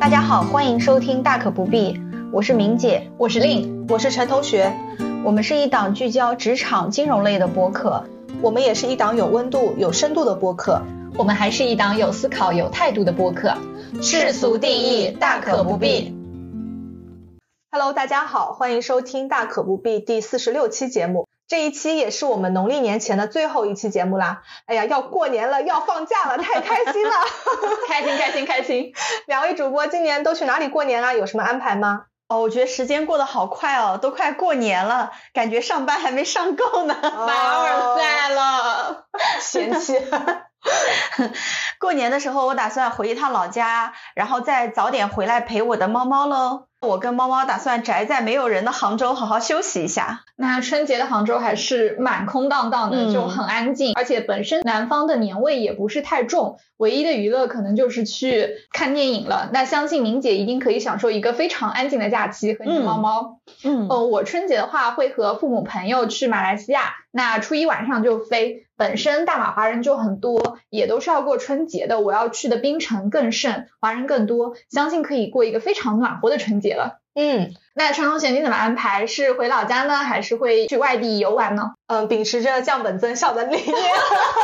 大家好，欢迎收听《大可不必》，我是明姐，我是令，我是陈同学。我们是一档聚焦职场金融类的播客，我们也是一档有温度、有深度的播客，我们还是一档有思考、有态度的播客。世俗定义，大可不必。Hello，大家好，欢迎收听《大可不必》第四十六期节目。这一期也是我们农历年前的最后一期节目啦！哎呀，要过年了，要放假了，太开心了！开心开心开心！两位主播今年都去哪里过年啊？有什么安排吗？哦，我觉得时间过得好快哦，都快过年了，感觉上班还没上够呢，凡尔赛了，嫌弃。过年的时候，我打算回一趟老家，然后再早点回来陪我的猫猫喽。我跟猫猫打算宅在没有人的杭州，好好休息一下。那春节的杭州还是蛮空荡荡的，就很安静，而且本身南方的年味也不是太重，唯一的娱乐可能就是去看电影了。那相信明姐一定可以享受一个非常安静的假期和你的猫猫。嗯，呃，我春节的话会和父母朋友去马来西亚，那初一晚上就飞。本身大马华人就很多，也都是要过春节的。我要去的槟城更甚，华人更多，相信可以过一个非常暖和的春节了。嗯，那陈同学你怎么安排？是回老家呢，还是会去外地游玩呢？嗯，秉持着降本增效的理念，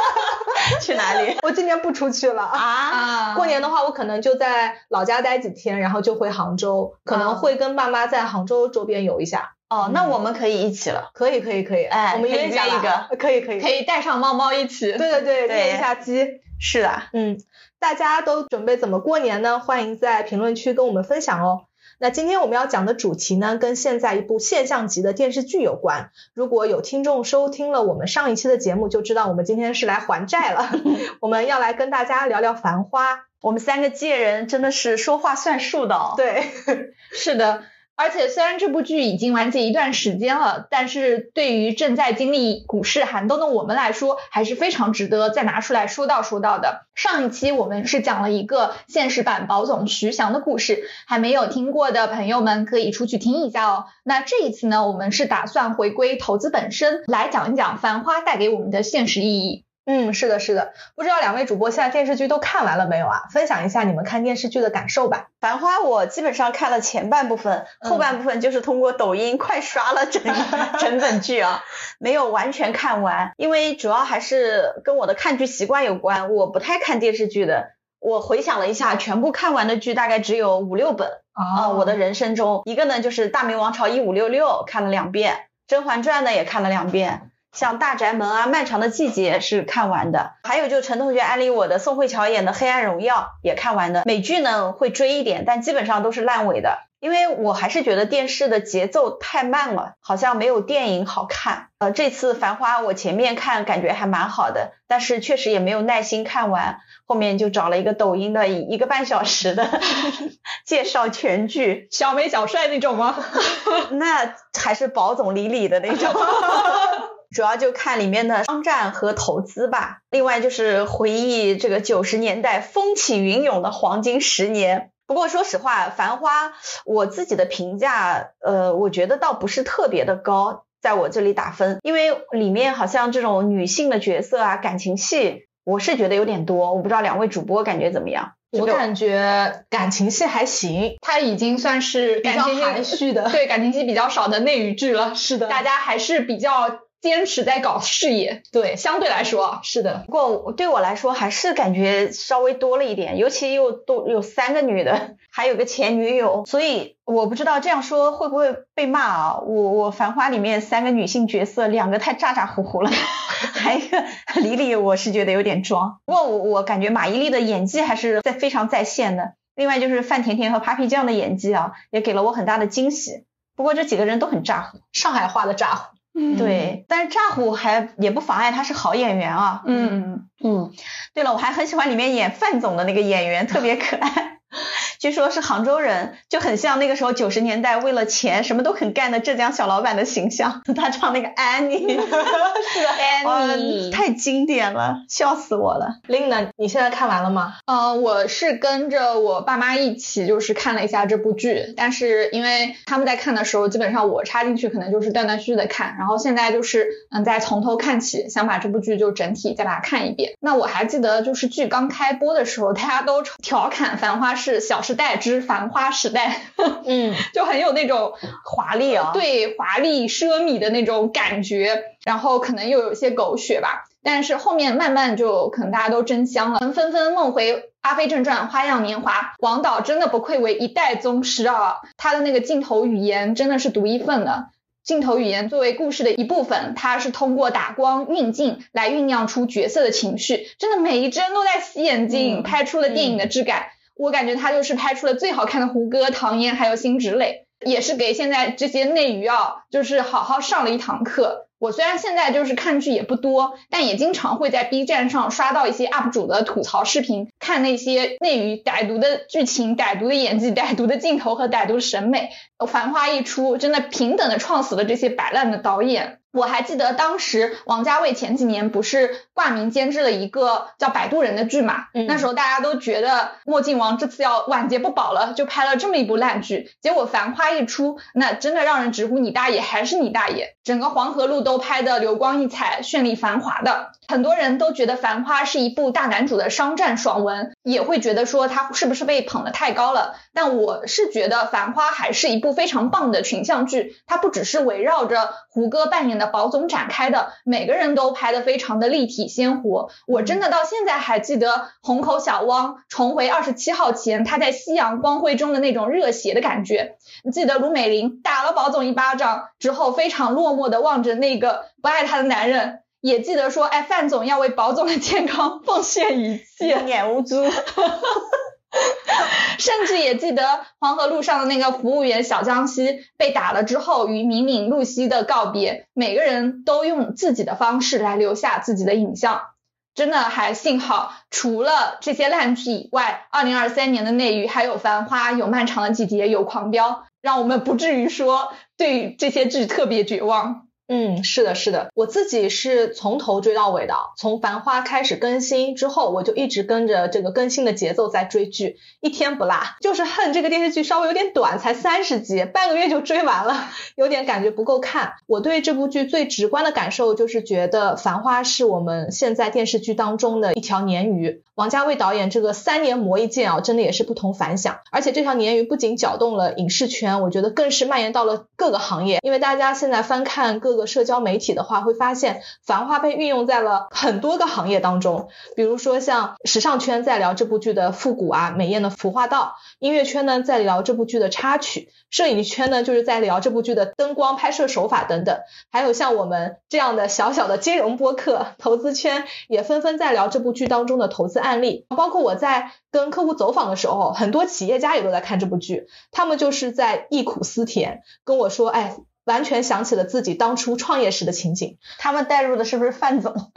去哪里？我今年不出去了啊。过年的话，我可能就在老家待几天，然后就回杭州，可能会跟爸妈在杭州周边游一下。哦，那我们可以一起了，可以可以可以，哎，我们约一个，可以可以，可以带上猫猫一起，对对对，练一下鸡。是的，嗯，大家都准备怎么过年呢？欢迎在评论区跟我们分享哦。那今天我们要讲的主题呢，跟现在一部现象级的电视剧有关。如果有听众收听了我们上一期的节目，就知道我们今天是来还债了。我们要来跟大家聊聊《繁花》。我们三个界人真的是说话算数的，哦对，是的。而且虽然这部剧已经完结一段时间了，但是对于正在经历股市寒冬的我们来说，还是非常值得再拿出来说道说道的。上一期我们是讲了一个现实版宝总徐翔的故事，还没有听过的朋友们可以出去听一下哦。那这一次呢，我们是打算回归投资本身，来讲一讲《繁花》带给我们的现实意义。嗯，是的，是的，不知道两位主播现在电视剧都看完了没有啊？分享一下你们看电视剧的感受吧。繁花我基本上看了前半部分，后半部分就是通过抖音 快刷了整 整本剧啊，没有完全看完，因为主要还是跟我的看剧习惯有关，我不太看电视剧的。我回想了一下，全部看完的剧大概只有五六本啊，我的人生中，一个呢就是《大明王朝一五六六》看了两遍，《甄嬛传》呢也看了两遍。像大宅门啊，漫长的季节是看完的，还有就陈同学安利我的宋慧乔演的黑暗荣耀也看完的。美剧呢会追一点，但基本上都是烂尾的，因为我还是觉得电视的节奏太慢了，好像没有电影好看。呃，这次繁花我前面看感觉还蛮好的，但是确实也没有耐心看完，后面就找了一个抖音的一个半小时的 介绍全剧，小美小帅那种吗？那还是宝总李李的那种。主要就看里面的商战和投资吧，另外就是回忆这个九十年代风起云涌的黄金十年。不过说实话，《繁花》我自己的评价，呃，我觉得倒不是特别的高，在我这里打分，因为里面好像这种女性的角色啊，感情戏，我是觉得有点多。我不知道两位主播感觉怎么样？我感觉感情戏还行，它已经算是比较含蓄的，对感情戏比较少的内娱剧了。是的，大家还是比较。坚持在搞事业，对，相对来说是的。不过对我来说还是感觉稍微多了一点，尤其又多有三个女的，还有个前女友，所以我不知道这样说会不会被骂啊？我我繁花里面三个女性角色，两个太咋咋呼呼了，还有一个李李，我是觉得有点装。不过我我感觉马伊琍的演技还是在非常在线的。另外就是范甜甜和 Papi 酱的演技啊，也给了我很大的惊喜。不过这几个人都很咋呼，上海话的咋呼。对，但是诈虎还也不妨碍他是好演员啊。嗯嗯。对了，我还很喜欢里面演范总的那个演员，特别可爱。据说是杭州人，就很像那个时候九十年代为了钱什么都肯干的浙江小老板的形象。他唱那个 Annie，是的，Annie 太经典了，笑死我了。Lina，？你现在看完了吗？呃，我是跟着我爸妈一起，就是看了一下这部剧，但是因为他们在看的时候，基本上我插进去可能就是断断续续的看，然后现在就是嗯，再从头看起，想把这部剧就整体再把它看一遍。那我还记得就是剧刚开播的时候，大家都调侃《繁花》是《小时代之繁花时代》，嗯，就很有那种华丽啊，对华丽奢靡的那种感觉，然后可能又有一些狗血吧。但是后面慢慢就可能大家都真香了，纷纷梦回《阿飞正传》《花样年华》，王导真的不愧为一代宗师啊！他的那个镜头语言真的是独一份的。镜头语言作为故事的一部分，它是通过打光、运镜来酝酿出角色的情绪，真的每一帧都在洗眼睛，嗯。拍出了电影的质感。我感觉他就是拍出了最好看的胡歌、唐嫣还有辛芷蕾，也是给现在这些内娱啊，就是好好上了一堂课。我虽然现在就是看剧也不多，但也经常会在 B 站上刷到一些 UP 主的吐槽视频，看那些内娱歹毒的剧情、歹毒的演技、歹毒的镜头和歹毒的审美。繁花一出，真的平等的创死了这些摆烂的导演。我还记得当时王家卫前几年不是挂名监制了一个叫《摆渡人》的剧嘛，嗯那时候大家都觉得墨镜王这次要晚节不保了，就拍了这么一部烂剧。结果繁花一出，那真的让人直呼你大爷还是你大爷，整个黄河路都拍的流光溢彩、绚丽繁华的。很多人都觉得《繁花》是一部大男主的商战爽文，也会觉得说他是不是被捧得太高了。但我是觉得《繁花》还是一部非常棒的群像剧，它不只是围绕着胡歌扮演的宝总展开的，每个人都拍得非常的立体鲜活。我真的到现在还记得虹口小汪重回二十七号前，他在夕阳光辉中的那种热血的感觉。你记得卢美玲打了宝总一巴掌之后，非常落寞的望着那个不爱她的男人。也记得说，哎，范总要为保总的健康奉献一切，一眼无珠。甚至也记得黄河路上的那个服务员小江西被打了之后与敏敏、露西的告别，每个人都用自己的方式来留下自己的影像。真的还幸好，除了这些烂剧以外，二零二三年的内娱还有《繁花》，有《漫长的季节》，有《狂飙》，让我们不至于说对这些剧特别绝望。嗯，是的，是的，我自己是从头追到尾的，从《繁花》开始更新之后，我就一直跟着这个更新的节奏在追剧，一天不落。就是恨这个电视剧稍微有点短，才三十集，半个月就追完了，有点感觉不够看。我对这部剧最直观的感受就是觉得《繁花》是我们现在电视剧当中的一条鲶鱼。王家卫导演这个三年磨一剑啊，真的也是不同凡响。而且这条鲶鱼不仅搅动了影视圈，我觉得更是蔓延到了各个行业。因为大家现在翻看各个社交媒体的话，会发现《繁花》被运用在了很多个行业当中。比如说像时尚圈在聊这部剧的复古啊、美艳的服化道；音乐圈呢在聊这部剧的插曲；摄影圈呢就是在聊这部剧的灯光、拍摄手法等等。还有像我们这样的小小的金融播客，投资圈也纷纷在聊这部剧当中的投资案例。包括我在跟客户走访的时候，很多企业家也都在看这部剧，他们就是在忆苦思甜，跟我说，哎。完全想起了自己当初创业时的情景。他们带入的是不是范总？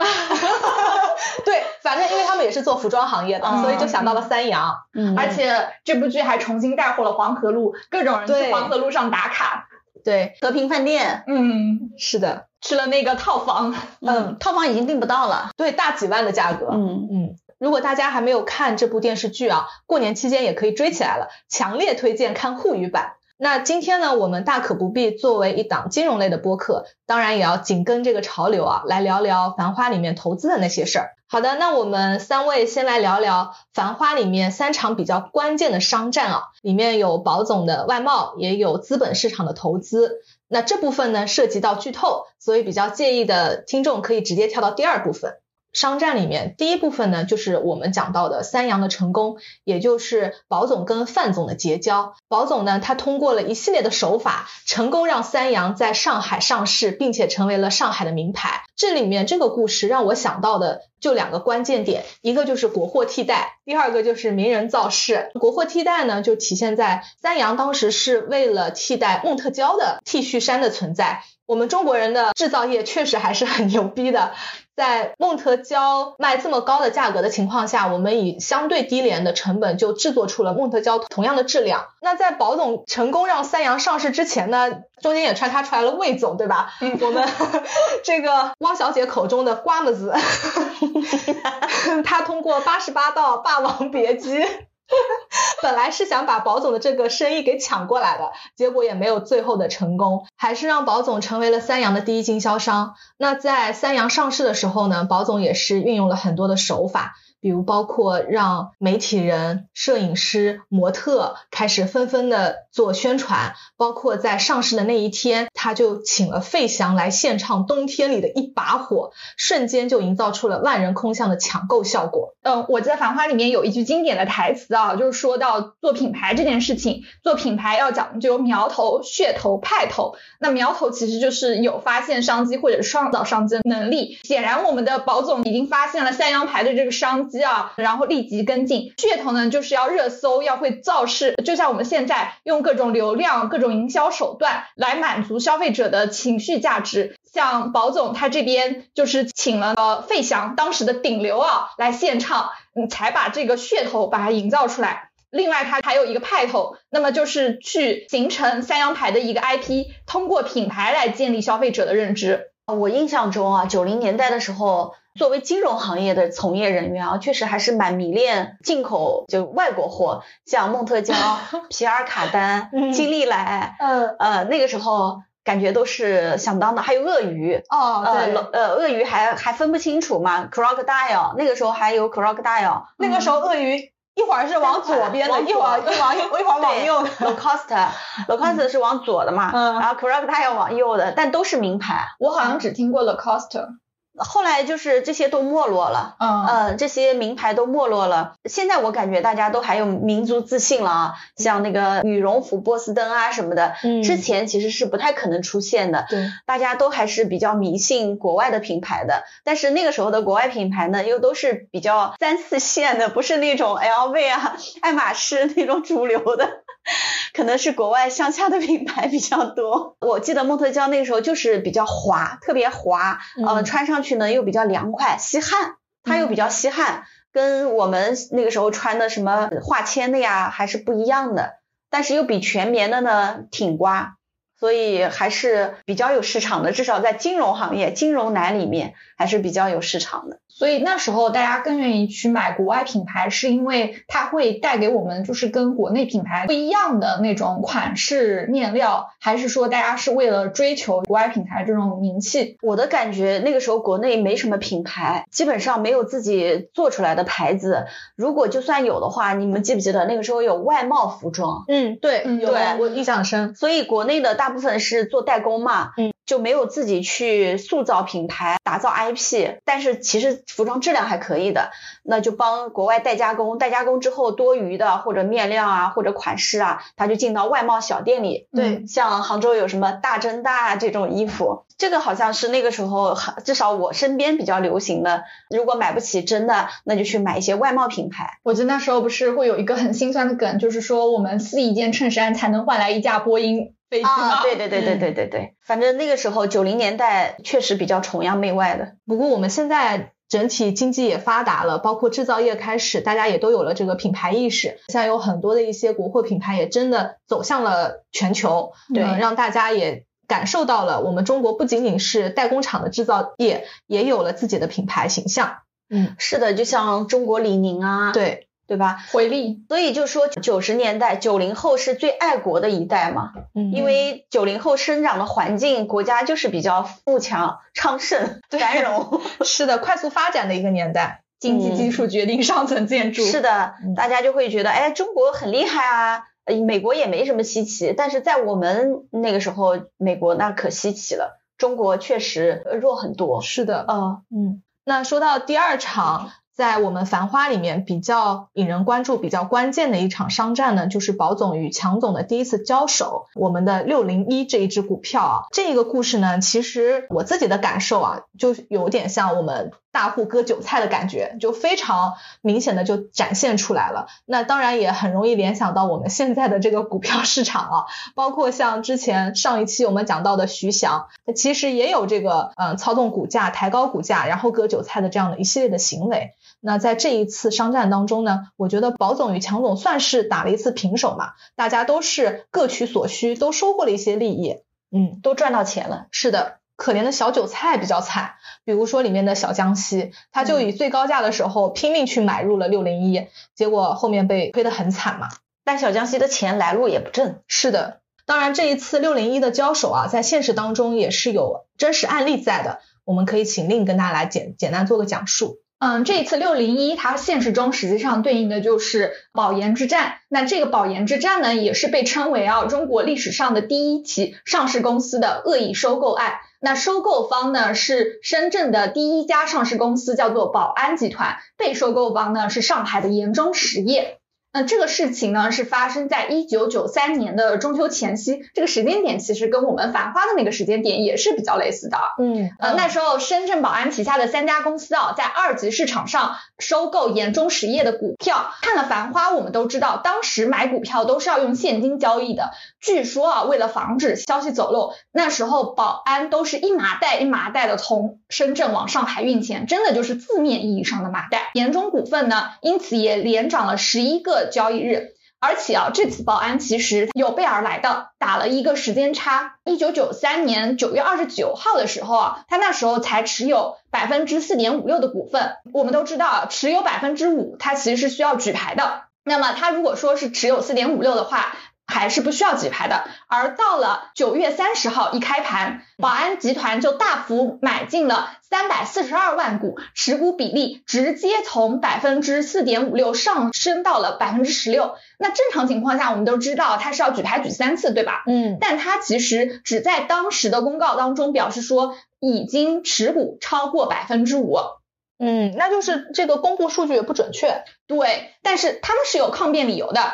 对，反正因为他们也是做服装行业的，嗯所以就想到了三阳。嗯而且这部剧还重新带火了黄河路，各种人对去黄河路上打卡。对，和平饭店，嗯，是的，去了那个套房。嗯，套房已经订不到了。对，大几万的价格。嗯嗯，如果大家还没有看这部电视剧啊，过年期间也可以追起来了，强烈推荐看沪语版。那今天呢，我们大可不必作为一档金融类的播客，当然也要紧跟这个潮流啊，来聊聊《繁花》里面投资的那些事儿。好的，那我们三位先来聊聊《繁花》里面三场比较关键的商战啊，里面有保总的外贸，也有资本市场的投资。那这部分呢涉及到剧透，所以比较介意的听众可以直接跳到第二部分。商战里面第一部分呢，就是我们讲到的三阳的成功，也就是保总跟范总的结交。保总呢，他通过了一系列的手法，成功让三阳在上海上市，并且成为了上海的名牌。这里面这个故事让我想到的就两个关键点，一个就是国货替代，第二个就是名人造势。国货替代呢，就体现在三阳当时是为了替代梦特娇的 T 恤衫的存在。我们中国人的制造业确实还是很牛逼的。在孟特娇卖这么高的价格的情况下，我们以相对低廉的成本就制作出了孟特娇同样的质量。那在宝总成功让三洋上市之前呢，中间也穿插出来了魏总，对吧？嗯，我们 这个汪小姐口中的瓜么子，他通过八十八道《霸王别姬》。本来是想把宝总的这个生意给抢过来的，结果也没有最后的成功，还是让宝总成为了三洋的第一经销商。那在三洋上市的时候呢，宝总也是运用了很多的手法。比如包括让媒体人、摄影师、模特开始纷纷的做宣传，包括在上市的那一天，他就请了费翔来献唱《冬天里的一把火》，瞬间就营造出了万人空巷的抢购效果。嗯，我在《繁花》里面有一句经典的台词啊，就是说到做品牌这件事情，做品牌要讲究苗头、噱头、派头。那苗头其实就是有发现商机或者创造商机的能力。显然，我们的宝总已经发现了三羊牌的这个商。机啊，然后立即跟进。噱头呢，就是要热搜，要会造势。就像我们现在用各种流量、各种营销手段来满足消费者的情绪价值。像宝总他这边就是请了费翔当时的顶流啊来献唱，才把这个噱头把它营造出来。另外，他还有一个派头，那么就是去形成三洋牌的一个 IP，通过品牌来建立消费者的认知。我印象中啊，九零年代的时候。作为金融行业的从业人员啊，确实还是蛮迷恋进口就外国货，像梦特 娇、皮尔卡丹、金利来，嗯呃那个时候感觉都是响当的，还有鳄鱼哦，对，呃鳄鱼还还分不清楚嘛，crocodile 那个时候还有 crocodile，那个时候鳄鱼一会儿是往左边的，一会儿一往一会儿往右，Lacoste，Lacoste 是往左的嘛，然后 crocodile 往右的，但都是名牌，我好像只听过 Lacoste。后来就是这些都没落了，嗯，这些名牌都没落了。现在我感觉大家都还有民族自信了啊，像那个羽绒服波司登啊什么的，嗯之前其实是不太可能出现的。对，大家都还是比较迷信国外的品牌的，但是那个时候的国外品牌呢，又都是比较三四线的，不是那种 LV 啊、爱马仕那种主流的。可能是国外乡下的品牌比较多。我记得梦特娇那个时候就是比较滑，特别滑，呃，穿上去呢又比较凉快，吸汗，它又比较吸汗，跟我们那个时候穿的什么化纤的呀还是不一样的，但是又比全棉的呢挺刮。所以还是比较有市场的，至少在金融行业、金融男里面还是比较有市场的。所以那时候大家更愿意去买国外品牌，是因为它会带给我们就是跟国内品牌不一样的那种款式、面料，还是说大家是为了追求国外品牌这种名气？我的感觉那个时候国内没什么品牌，基本上没有自己做出来的牌子。如果就算有的话，你们记不记得那个时候有外贸服装？嗯，对，有，我印象深。所以国内的大。大部分是做代工嘛，嗯，就没有自己去塑造品牌、打造 IP，但是其实服装质量还可以的，那就帮国外代加工，代加工之后多余的或者面料啊或者款式啊，他就进到外贸小店里，对，像杭州有什么大真大这种衣服，这个好像是那个时候至少我身边比较流行的，如果买不起真的，那就去买一些外贸品牌。我记得那时候不是会有一个很心酸的梗，就是说我们撕一件衬衫才能换来一架波音。啊，对对对对对对对，反正那个时候九零年代确实比较崇洋媚外的。不过我们现在整体经济也发达了，包括制造业开始，大家也都有了这个品牌意识。现在有很多的一些国货品牌也真的走向了全球，对，让大家也感受到了我们中国不仅仅是代工厂的制造业，也有了自己的品牌形象。嗯，是的，就像中国李宁啊，对。对吧？回力，所以就说九十年代九零后是最爱国的一代嘛，嗯，因为九零后生长的环境，国家就是比较富强、昌盛、繁荣，是的，快速发展的一个年代，经济基础决定上层建筑，是的，大家就会觉得，哎，中国很厉害啊，美国也没什么稀奇，但是在我们那个时候，美国那可稀奇了，中国确实弱很多，是的，嗯。嗯，那说到第二场。在我们《繁花》里面比较引人关注、比较关键的一场商战呢，就是宝总与强总的第一次交手。我们的六零一这一只股票啊，这个故事呢，其实我自己的感受啊，就有点像我们大户割韭菜的感觉，就非常明显的就展现出来了。那当然也很容易联想到我们现在的这个股票市场啊，包括像之前上一期我们讲到的徐翔，其实也有这个嗯操纵股价、抬高股价，然后割韭菜的这样的一系列的行为。那在这一次商战当中呢，我觉得宝总与强总算是打了一次平手嘛，大家都是各取所需，都收获了一些利益，嗯，都赚到钱了。是的，可怜的小韭菜比较惨，比如说里面的小江西，他就以最高价的时候拼命去买入了六零一，结果后面被亏得很惨嘛。但小江西的钱来路也不正。是的，当然这一次六零一的交手啊，在现实当中也是有真实案例在的，我们可以请令跟大家来简简单做个讲述。嗯，这一次六零一它现实中实际上对应的就是保研之战。那这个保研之战呢，也是被称为啊中国历史上的第一起上市公司的恶意收购案。那收购方呢是深圳的第一家上市公司，叫做宝安集团；被收购方呢是上海的延中实业。那这个事情呢，是发生在一九九三年的中秋前夕，这个时间点其实跟我们繁花的那个时间点也是比较类似的。嗯，呃，那时候深圳宝安旗下的三家公司啊，在二级市场上收购盐中实业的股票。看了繁花，我们都知道，当时买股票都是要用现金交易的。据说啊，为了防止消息走漏，那时候保安都是一麻袋一麻袋的从深圳往上海运钱，真的就是字面意义上的麻袋。盐中股份呢，因此也连涨了十一个。交易日，而且啊，这次保安其实有备而来的，打了一个时间差。一九九三年九月二十九号的时候啊，他那时候才持有百分之四点五六的股份。我们都知道啊，持有百分之五，它其实是需要举牌的。那么他如果说是持有四点五六的话，还是不需要举牌的，而到了九月三十号一开盘，宝安集团就大幅买进了三百四十二万股，持股比例直接从百分之四点五六上升到了百分之十六。那正常情况下，我们都知道它是要举牌举三次，对吧？嗯，但它其实只在当时的公告当中表示说已经持股超过百分之五。嗯，那就是这个公布数据也不准确。对，但是他们是有抗辩理由的。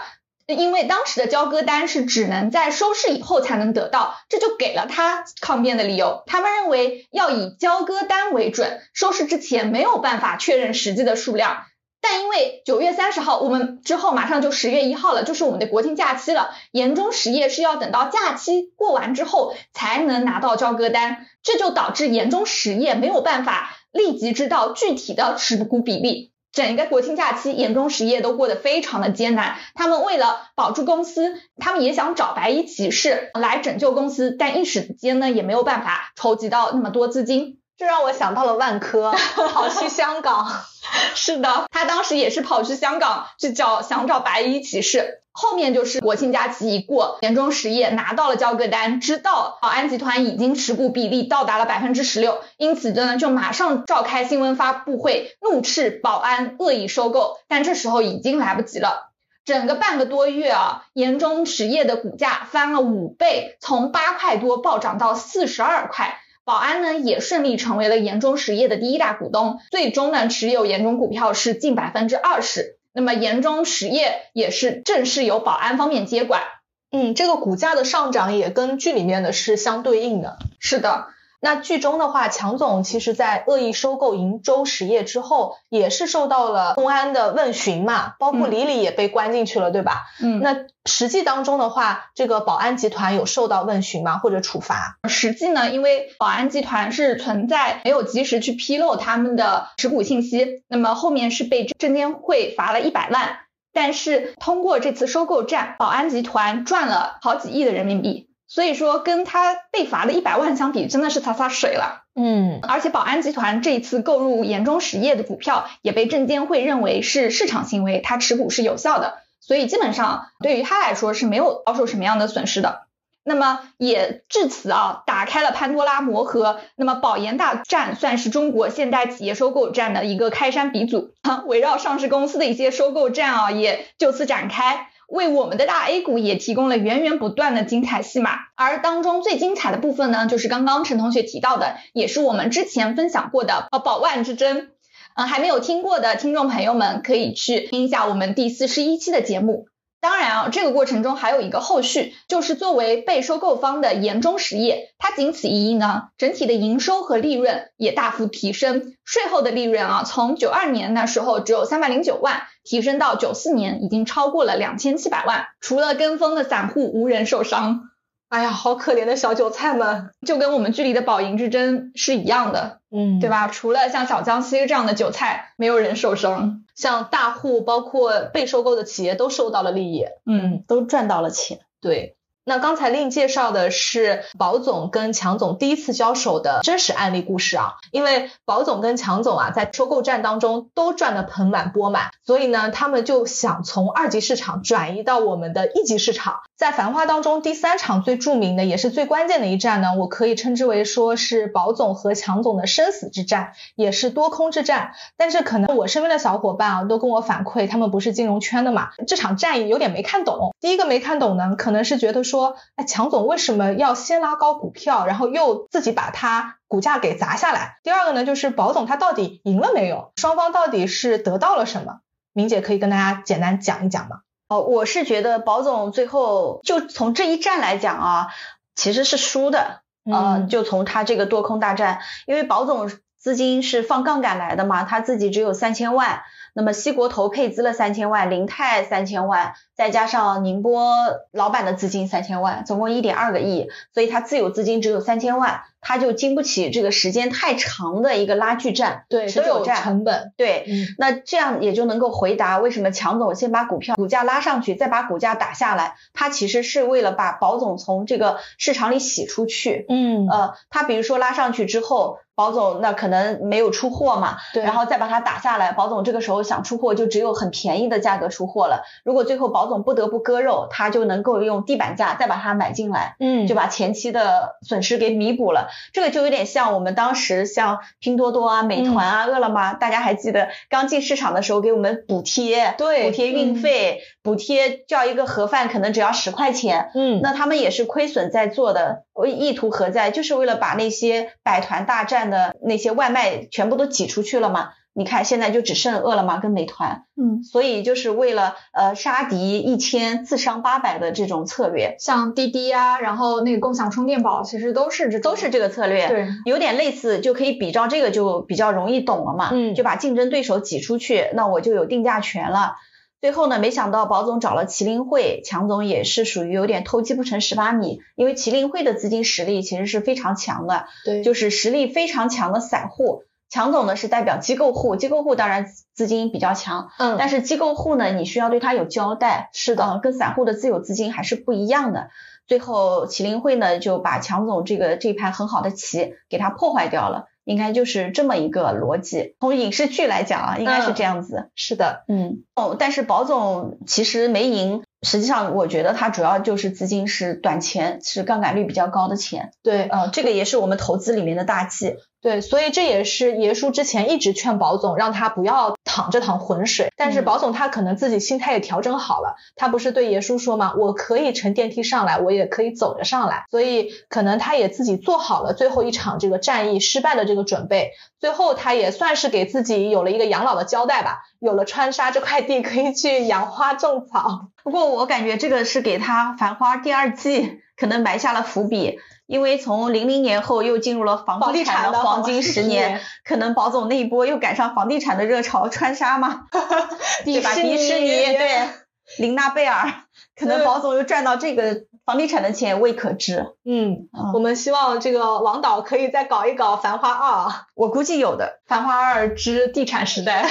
因为当时的交割单是只能在收市以后才能得到，这就给了他抗辩的理由。他们认为要以交割单为准，收市之前没有办法确认实际的数量。但因为九月三十号，我们之后马上就十月一号了，就是我们的国庆假期了。研中实业是要等到假期过完之后才能拿到交割单，这就导致研中实业没有办法立即知道具体的持股比例。整个国庆假期，眼中实业都过得非常的艰难。他们为了保住公司，他们也想找白衣骑士来拯救公司，但一时间呢也没有办法筹集到那么多资金。这让我想到了万科跑去香港。是的，他当时也是跑去香港去找想找白衣骑士。后面就是国庆假期一过，年中实业拿到了交割单，知道宝安集团已经持股比例到达了百分之十六，因此呢就马上召开新闻发布会，怒斥宝安恶意收购。但这时候已经来不及了，整个半个多月啊，盐中实业的股价翻了五倍，从八块多暴涨到四十二块。宝安呢也顺利成为了盐中实业的第一大股东，最终呢持有盐中股票是近百分之二十。那么盐中实业也是正式由保安方面接管，嗯，这个股价的上涨也跟剧里面的是相对应的。是的。那剧中的话，强总其实在恶意收购银州实业之后，也是受到了公安的问询嘛，包括李李也被关进去了，对吧？嗯，那实际当中的话，这个保安集团有受到问询吗？或者处罚？实际呢，因为保安集团是存在没有及时去披露他们的持股信息，那么后面是被证监会罚了一百万，但是通过这次收购战，保安集团赚了好几亿的人民币。所以说，跟他被罚的一百万相比，真的是洒洒水了。嗯，而且宝安集团这一次购入盐中实业的股票，也被证监会认为是市场行为，他持股是有效的，所以基本上对于他来说是没有遭受什么样的损失的。那么也至此啊，打开了潘多拉魔盒。那么保研大战算是中国现代企业收购战的一个开山鼻祖，围绕上市公司的一些收购战啊，也就此展开。为我们的大 A 股也提供了源源不断的精彩戏码，而当中最精彩的部分呢，就是刚刚陈同学提到的，也是我们之前分享过的呃宝万之争。嗯，还没有听过的听众朋友们可以去听一下我们第四十一期的节目。当然啊，这个过程中还有一个后续，就是作为被收购方的盐中实业，它仅此一役呢，整体的营收和利润也大幅提升，税后的利润啊，从九二年那时候只有三百零九万，提升到九四年已经超过了两千七百万，除了跟风的散户，无人受伤。哎呀，好可怜的小韭菜们，就跟我们剧里的宝盈之争是一样的，嗯对？吧？除了像小江西这样的韭菜，没有人受伤。像大户，包括被收购的企业都受到了利益。嗯，都赚到了钱。对，那刚才另介绍的是宝总跟强总第一次交手的真实案例故事啊，因为宝总跟强总啊在收购战当中都赚得盆满钵满，所以呢，他们就想从二级市场转移到我们的一级市场。在《繁花》当中，第三场最著名的也是最关键的一战呢，我可以称之为说是宝总和强总的生死之战，也是多空之战。但是可能我身边的小伙伴啊，都跟我反馈，他们不是金融圈的嘛，这场战役有点没看懂。第一个没看懂呢，可能是觉得说，哎，强总为什么要先拉高股票，然后又自己把它股价给砸下来？第二个呢，就是宝总他到底赢了没有？双方到底是得到了什么？明姐可以跟大家简单讲一讲吗？哦，我是觉得宝总最后就从这一战来讲啊，其实是输的。呃，嗯就从他这个多空大战，因为宝总资金是放杠杆来的嘛，他自己只有三千万，那么西国投配资了三千万，林泰三千万，再加上宁波老板的资金三千万，总共一点二个亿，所以他自有资金只有三千万，他就经不起这个时间太长的一个拉锯战，对，持久战。成本。对，嗯那这样也就能够回答为什么强总先把股票股价拉上去，再把股价打下来，他其实是为了把宝总从这个市场里洗出去。嗯呃，他比如说拉上去之后，宝总那可能没有出货嘛，对，然后再把它打下来，宝总这个时候想出货就只有很便宜的价格出货了。如果最后宝总不得不割肉，他就能够用地板价再把它买进来。嗯就把前期的损失给弥补了。这个就有点像我们当时像拼多多啊、美团啊、饿了么，大家还记得刚进市场的时候给我们补贴，对补贴运嗯费，补贴叫一个盒饭可能只要十块钱。嗯那他们也是亏损在做的，意图何在？就是为了把那些百团大战的那些外卖全部都挤出去了嘛。你看现在就只剩饿了么跟美团，嗯，所以就是为了呃杀敌一千自伤八百的这种策略，像滴滴啊，然后那个共享充电宝，其实都是这种都是这个策略。对，有点类似，就可以比照这个就比较容易懂了嘛。嗯就把竞争对手挤出去，那我就有定价权了。最后呢，没想到宝总找了麒麟会，强总也是属于有点偷鸡不成蚀把米，因为麒麟会的资金实力其实是非常强的，对，就是实力非常强的散户。强总呢是代表机构户，机构户当然资金比较强，嗯，但是机构户呢，你需要对他有交代，是的，呃，跟散户的自有资金还是不一样的。最后麒麟会呢就把强总这个这盘很好的棋给他破坏掉了，应该就是这么一个逻辑。从影视剧来讲啊，应该是这样子。是的，嗯，哦，但是宝总其实没赢，实际上我觉得他主要就是资金是短钱，是杠杆率比较高的钱。对，呃，这个也是我们投资里面的大忌。对，所以这也是爷叔之前一直劝宝总让他不要淌这趟浑水，但是嗯。宝总他可能自己心态也调整好了，他不是对爷叔说嘛，我可以乘电梯上来，我也可以走着上来，所以可能他也自己做好了最后一场这个战役失败的这个准备，最后他也算是给自己有了一个养老的交代吧，有了川沙这块地可以去养花种草。不过我感觉这个是给他《繁花》第二季可能埋下了伏笔，因为从零零年后又进入了房房地产产的黄金十年年，，可能宝总那一波又赶上房地产的热潮，穿沙嘛，对吧？迪士尼对，琳娜贝尔，可能对。宝总又赚到这个房地产的钱未可知。嗯，嗯我们希望这个王导可以再搞一搞《繁花二》。我估计有的，《繁花二之地产时代 》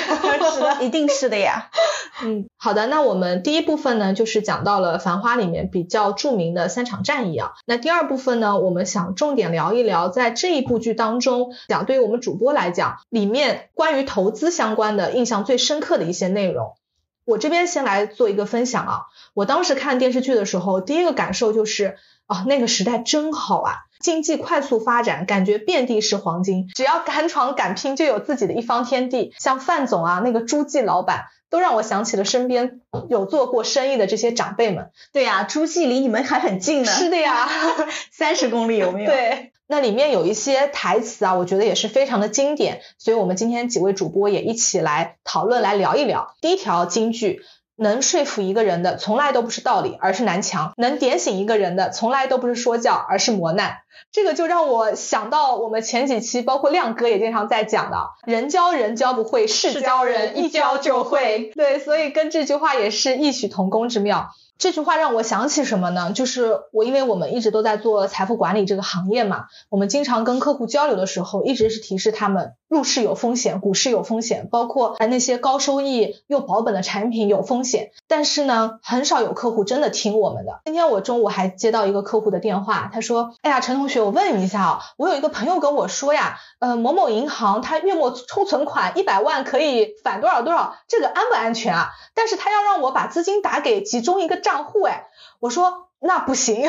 是的，一定是的呀。嗯，好的，那我们第一部分呢，就是讲到了《繁花》里面比较著名的三场战役啊。那第二部分呢，我们想重点聊一聊，在这一部剧当中，讲对于我们主播来讲，里面关于投资相关的印象最深刻的一些内容。我这边先来做一个分享啊，我当时看电视剧的时候，第一个感受就是啊，那个时代真好啊，经济快速发展，感觉遍地是黄金，只要敢闯敢拼，就有自己的一方天地。像范总啊，那个诸暨老板，都让我想起了身边有做过生意的这些长辈们。对呀、诸暨离你们还很近呢，是的呀，三十公里有没有？，对。那里面有一些台词啊，我觉得也是非常的经典，所以我们今天几位主播也一起来讨论，来聊一聊。第一条金句。能说服一个人的，从来都不是道理，而是南墙；能点醒一个人的，从来都不是说教，而是磨难。这个就让我想到我们前几期，包括亮哥也经常在讲的“人教人教不会，事教人一教就会”。对，所以跟这句话也是异曲同工之妙。这句话让我想起什么呢？就是我，因为我们一直都在做财富管理这个行业嘛，我们经常跟客户交流的时候，一直是提示他们入市有风险，股市有风险，包括哎那些高收益又保本的产品有风险。但是呢，很少有客户真的听我们的。今天我中午还接到一个客户的电话，他说：“哎呀，陈同学，我问你一下啊，我有一个朋友跟我说呀，呃，某某银行他月末抽存款一百万可以返多少多少，这个安不安全啊？但是他要让我把资金打给其中一个账户，哎，我说。”那不行，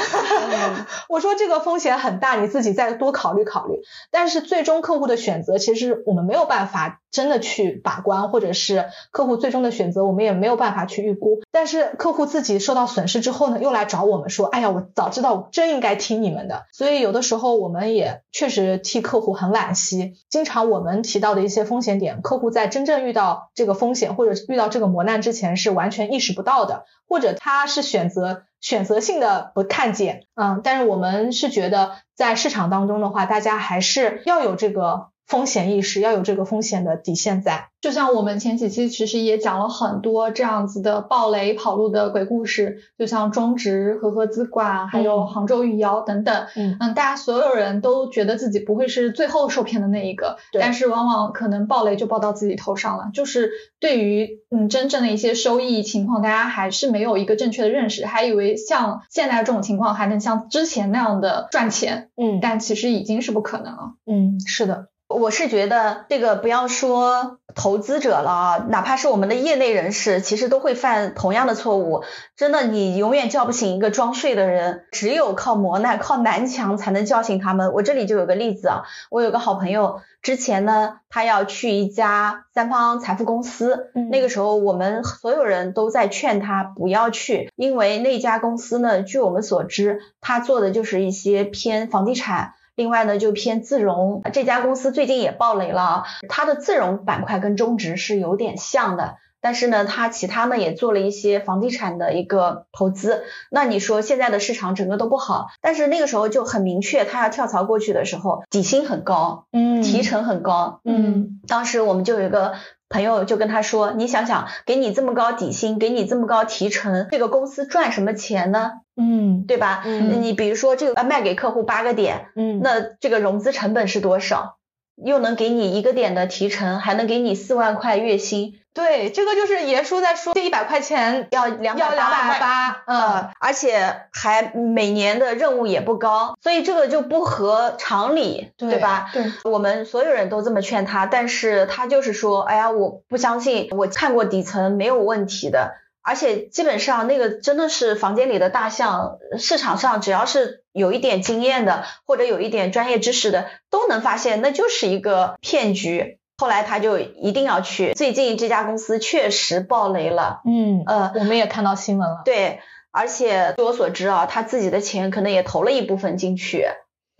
我说这个风险很大，你自己再多考虑考虑。但是最终客户的选择，其实我们没有办法真的去把关，或者是客户最终的选择，我们也没有办法去预估。但是客户自己受到损失之后呢，又来找我们说：“哎呀，我早知道，我真应该听你们的。”所以有的时候我们也确实替客户很惋惜。经常我们提到的一些风险点，客户在真正遇到这个风险或者遇到这个磨难之前是完全意识不到的，或者他是选择。选择性的不看见，嗯，但是我们是觉得在市场当中的话，大家还是要有这个风险意识，要有这个风险的底线在。就像我们前几期其实也讲了很多这样子的暴雷跑路的鬼故事，就像中植、和合资管，还有杭州余姚等等。嗯嗯，大家所有人都觉得自己不会是最后受骗的那一个，对但是往往可能暴雷就暴到自己头上了。就是对于嗯真正的一些收益情况，大家还是没有一个正确的认识，还以为像现在这种情况还能像之前那样的赚钱，嗯但其实已经是不可能了。嗯，是的，我是觉得这个不要说投资者了啊，哪怕是我们的业内人士，其实都会犯同样的错误。真的，你永远叫不醒一个装睡的人，只有靠磨难、靠南墙才能叫醒他们。我这里就有个例子啊，我有个好朋友，之前呢，他要去一家三方财富公司，嗯那个时候我们所有人都在劝他不要去，因为那家公司呢，据我们所知，他做的就是一些偏房地产。另外呢，就偏自融，这家公司最近也爆雷了啊，它的自融板块跟中植是有点像的，但是呢，它其他呢也做了一些房地产的一个投资。那你说现在的市场整个都不好，但是那个时候就很明确，他要跳槽过去的时候，底薪很高，嗯提成很高，嗯当时我们就有一个朋友就跟他说，你想想，给你这么高底薪，给你这么高提成，这个公司赚什么钱呢？嗯对吧？嗯你比如说这个呃卖给客户八个点，嗯那这个融资成本是多少？又能给你一个点的提成，还能给你四万块月薪，对，这个就是爷叔在说，这一百块钱要两要两百八，嗯呃，而且还每年的任务也不高，所以这个就不合常理，对吧？对，我们所有人都这么劝他，但是他就是说，哎呀，我不相信，我看过底层没有问题的，而且基本上那个真的是房间里的大象，市场上只要是有一点经验的或者有一点专业知识的，都能发现那就是一个骗局。后来他就一定要去，最近这家公司确实爆雷了，嗯呃，我们也看到新闻了，对，而且据我所知啊，他自己的钱可能也投了一部分进去，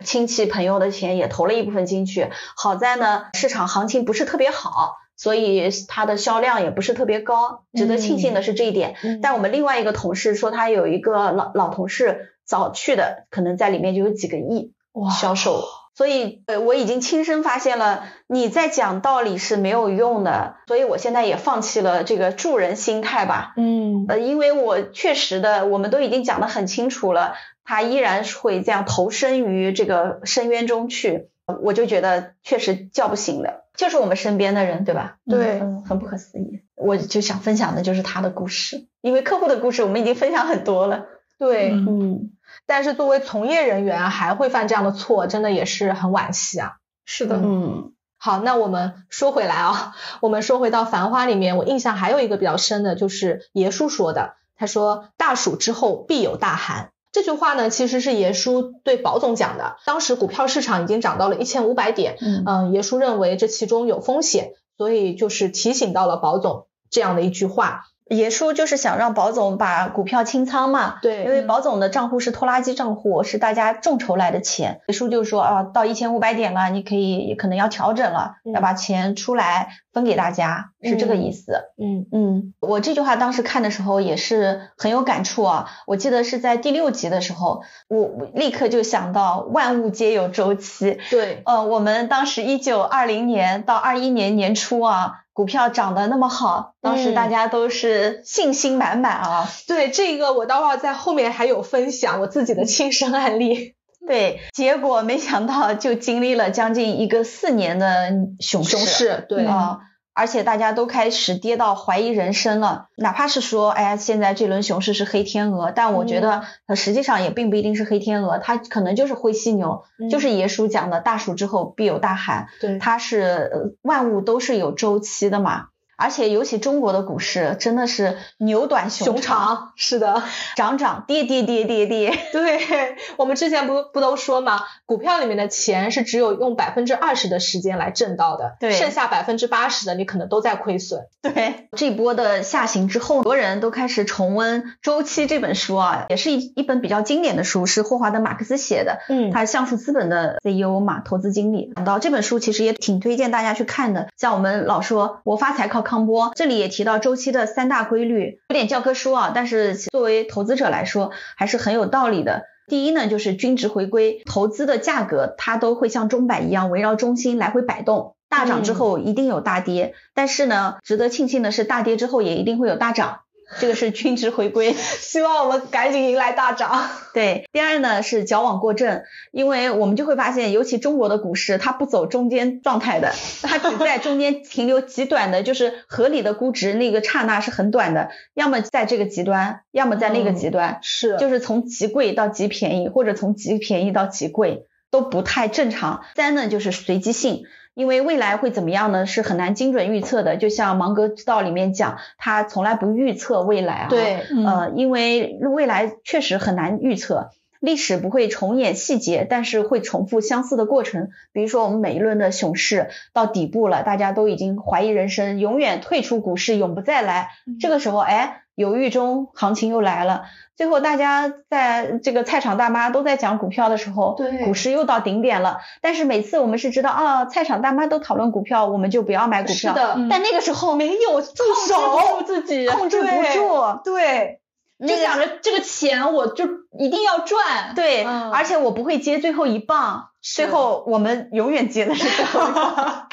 亲戚朋友的钱也投了一部分进去。好在呢，市场行情不是特别好，所以它的销量也不是特别高。值得庆幸的是这一点。嗯但我们另外一个同事说，他有一个老老同事早去的，可能在里面就有几个亿哇销售。所以，呃，我已经亲身发现了，你在讲道理是没有用的。所以我现在也放弃了这个助人心态吧。嗯呃，因为我确实的，我们都已经讲得很清楚了，他依然会这样投身于这个深渊中去，我就觉得确实叫不醒的，就是我们身边的人，对吧？对嗯，很不可思议。我就想分享的就是他的故事，因为客户的故事我们已经分享很多了。对，嗯嗯，但是作为从业人员还会犯这样的错，真的也是很惋惜啊。是的，嗯好，那我们说回来啊，我们说回到《繁花》里面，我印象还有一个比较深的，就是爷叔说的，他说大暑之后必有大寒。这句话呢，其实是爷叔对保总讲的。当时股票市场已经涨到了一千五百点，嗯嗯，爷叔认为这其中有风险，所以就是提醒到了保总这样的一句话。爷叔就是想让保总把股票清仓嘛，对因为保总的账户是拖拉机账户，是大家众筹来的钱。爷叔就说啊，到一千五百点了，你可以可能要调整了，嗯要把钱出来分给大家，是这个意思。嗯嗯，我这句话当时看的时候也是很有感触啊。我记得是在第六集的时候，我我立刻就想到万物皆有周期。对，呃，我们当时一九二零年到二一年年初啊，股票涨得那么好，当时嗯大家都是信心满满啊。对这个我待会儿在后面还有分享我自己的亲身案例。对，结果没想到就经历了将近一个四年的熊市。熊市，对，啊、而且大家都开始跌到怀疑人生了。哪怕是说，哎呀，现在这轮熊市是黑天鹅，但我觉得它实际上也并不一定是黑天鹅，它可能就是灰犀牛，嗯就是爷叔讲的“大暑之后必有大寒”，对，它是呃万物都是有周期的嘛。而且尤其中国的股市真的是牛短熊熊长，是的。涨涨跌跌跌跌跌。对我们之前不不都说嘛，股票里面的钱是只有用百分之二十的时间来挣到的，对剩下百分之八十的你可能都在亏损。对，这波的下行之后，很多人都开始重温《周期》这本书啊，也是一一本比较经典的书，是霍华德·马克思写的。嗯他是橡树资本的 CEO 嘛，投资经理。讲到这本书，其实也挺推荐大家去看的。像我们老说“我发财靠康波”，这里也提到周期的三大规律，有点教科书啊，但是作为投资者来说，还是很有道理的。第一呢，就是均值回归，投资的价格它都会像钟摆一样围绕中心来回摆动，大涨之后一定有大跌，但是呢，值得庆幸的是，大跌之后也一定会有大涨，这个是均值回归。希望我们赶紧迎来大涨。对，第二呢是矫枉过正，因为我们就会发现，尤其中国的股市，它不走中间状态的，它只在中间停留极短的，就是合理的估值那个刹那是很短的，要么在这个极端，要么在那个极端，是就是从极贵到极便宜，或者从极便宜到极贵，都不太正常。三呢就是随机性。因为未来会怎么样呢？是很难精准预测的。就像《芒格之道》里面讲，他从来不预测未来啊。对，嗯呃，因为未来确实很难预测，历史不会重演细节，但是会重复相似的过程。比如说，我们每一轮的熊市到底部了，大家都已经怀疑人生，永远退出股市，永不再来。这个时候，哎，犹豫中行情又来了。最后，大家在这个菜场大妈都在讲股票的时候，对股市又到顶点了。但是每次我们是知道啊，菜场大妈都讨论股票，我们就不要买股票。是的，嗯但那个时候没有住手，控制自己，控制不对住。对，就想着这个钱我就一定要赚，对，嗯而且我不会接最后一棒，最后我们永远接的是最后一棒。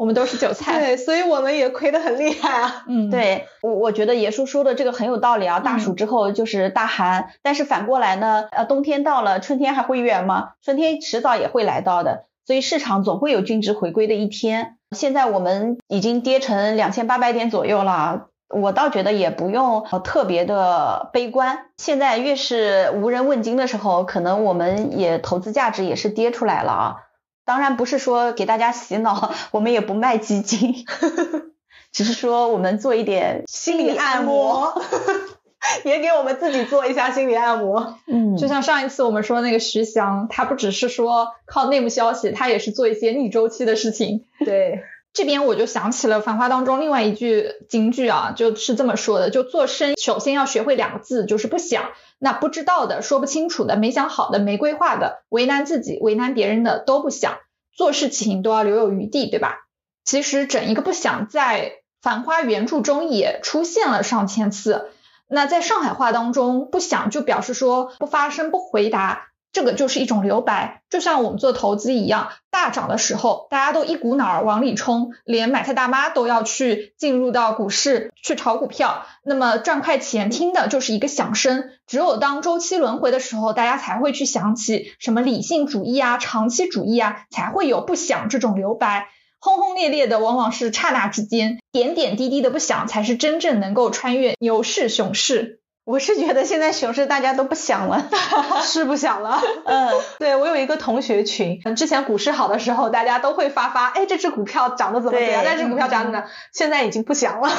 我们都是韭菜。对，所以我们也亏得很厉害啊。嗯，对我，我觉得爷叔说的这个很有道理啊。大暑之后就是大寒，但是反过来呢，呃，冬天到了，春天还会远吗？春天迟早也会来到的，所以市场总会有均值回归的一天。现在我们已经跌成两千八百点左右了。我倒觉得也不用呃特别的悲观。现在越是无人问津的时候，可能我们也投资价值也是跌出来了啊。当然不是说给大家洗脑，我们也不卖基金，只是说我们做一点心理按摩，也给我们自己做一下心理按摩。嗯，就像上一次我们说那个徐翔，他不只是说靠内幕消息，他也是做一些逆周期的事情。对，这边我就想起了《繁花》当中另外一句金句啊，就是这么说的：就做生意，首先要学会两个字，就是不想。那不知道的、说不清楚的、没想好的、没规划的、为难自己、为难别人的都不想。做事情都要留有余地，对吧？其实整一个不想在《繁花》原著中也出现了上千次。那在上海话当中，不想就表示说不发声、不回答，这个就是一种留白。就像我们做投资一样，大涨的时候，大家都一股脑儿往里冲，连买菜大妈都要去进入到股市去炒股票。那么赚快钱听的就是一个响声。只有当周期轮回的时候，大家才会去想起什么理性主义啊、长期主义啊，才会有不想这种留白。轰轰烈烈的往往是刹那之间，点点滴滴的不想，才是真正能够穿越牛市熊市。我是觉得现在熊市大家都不想了，是不想了。嗯，对我有一个同学群，之前股市好的时候，大家都会发发，哎，这只股票涨得怎么样，那只股票涨得怎么样，现在已经不想了。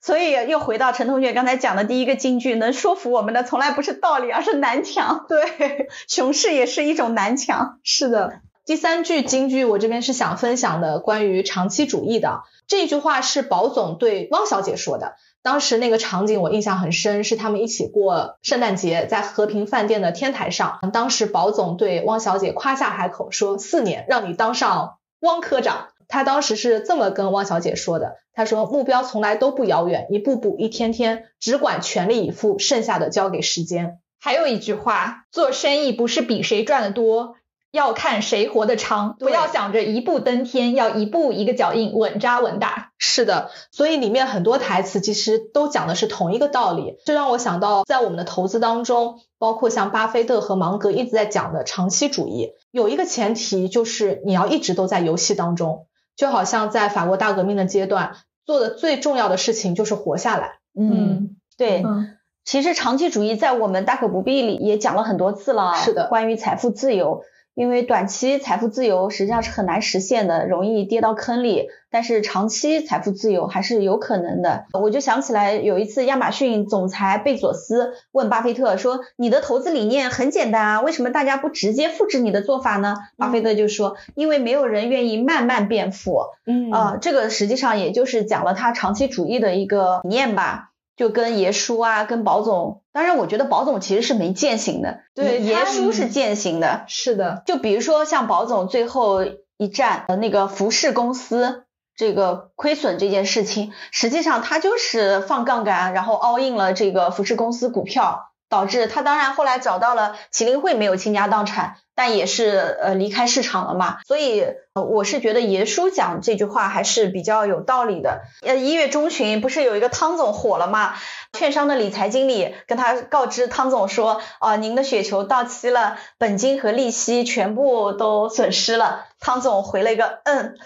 所以又回到陈同学刚才讲的第一个金句，能说服我们的从来不是道理，而是南墙。对，熊市也是一种南墙。是的。第三句金句，我这边是想分享的，关于长期主义的这句话是保总对汪小姐说的。当时那个场景我印象很深，是他们一起过圣诞节，在和平饭店的天台上。当时保总对汪小姐夸下海口，说四年让你当上汪科长。他当时是这么跟汪小姐说的，他说目标从来都不遥远，一步步一天天，只管全力以赴，剩下的交给时间。还有一句话，做生意不是比谁赚的多，要看谁活得长。不要想着一步登天，要一步一个脚印，稳扎稳打。是的，所以里面很多台词其实都讲的是同一个道理，这让我想到在我们的投资当中，包括像巴菲特和芒格一直在讲的长期主义，有一个前提就是你要一直都在游戏当中，就好像在法国大革命的阶段做的最重要的事情就是活下来。嗯，对。嗯其实长期主义在我们大可不必里也讲了很多次了，是的关于财富自由。因为短期财富自由实际上是很难实现的，容易跌到坑里。但是长期财富自由还是有可能的。我就想起来有一次，亚马逊总裁贝佐斯问巴菲特说：“你的投资理念很简单啊，为什么大家不直接复制你的做法呢？”巴菲特就说：“因为没有人愿意慢慢变富。”嗯啊、这个实际上也就是讲了他长期主义的一个理念吧，就跟爷叔啊，跟宝总，当然我觉得宝总其实是没践行的，对爷叔是践行的。是的，就比如说像宝总最后一战呃那个服饰公司这个亏损这件事情，实际上他就是放杠杆，然后 all in 了这个服饰公司股票。导致他当然后来找到了麒麟会没有倾家荡产，但也是呃离开市场了嘛。所以我是觉得爷叔讲这句话还是比较有道理的。呃，一月中旬不是有一个汤总火了嘛？券商的理财经理跟他告知汤总说，啊、您的雪球到期了，本金和利息全部都损失了。汤总回了一个嗯，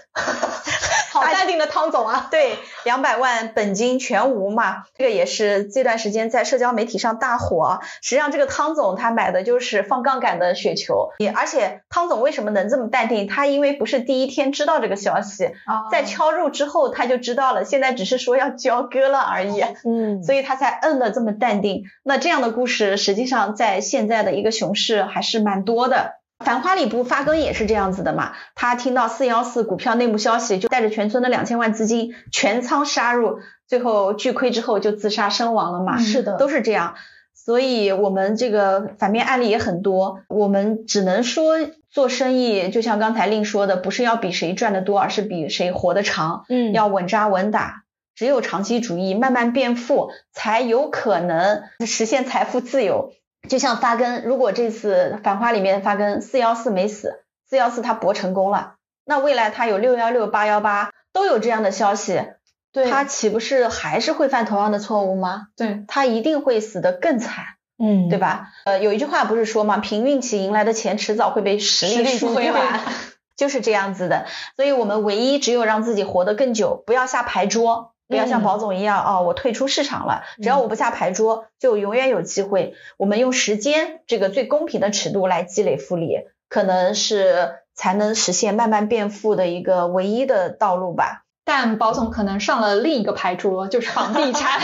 好 淡定的汤总啊。对，两百万本金全无嘛，这个也是这段时间在社交媒体上大火。实际上，这个汤总他买的就是放杠杆的雪球，也而且汤总为什么能这么淡定？他因为不是第一天知道这个消息，在敲入之后他就知道了，现在只是说要交割了而已。嗯所以他才摁的这么淡定。那这样的故事，实际上在现在的一个熊市还是蛮多的。繁花里不发根也是这样子的嘛，他听到四幺四股票内幕消息，就带着全村的两千万资金全仓杀入，最后巨亏之后就自杀身亡了嘛。是的都是这样。所以我们这个反面案例也很多，我们只能说做生意，就像刚才令说的，不是要比谁赚得多，而是比谁活得长。嗯要稳扎稳打。只有长期主义，慢慢变富，才有可能实现财富自由。就像发根，如果这次繁花里面发根四幺四没死，四幺四它搏成功了，那未来它有六幺六、八幺八都有这样的消息，对它岂不是还是会犯同样的错误吗？对，它一定会死得更惨，嗯对？吧？呃，有一句话不是说吗？凭运气赢来的钱，迟早会被实实力力输推完完，就是这样子的。所以我们唯一只有让自己活得更久，不要下牌桌。不要像嗯保总一样、哦，我退出市场了。只要我不下牌桌，就永远有机会。我们用时间这个最公平的尺度来积累复利，可能是才能实现慢慢变富的一个唯一的道路吧。但宝总可能上了另一个牌桌，就是房地产，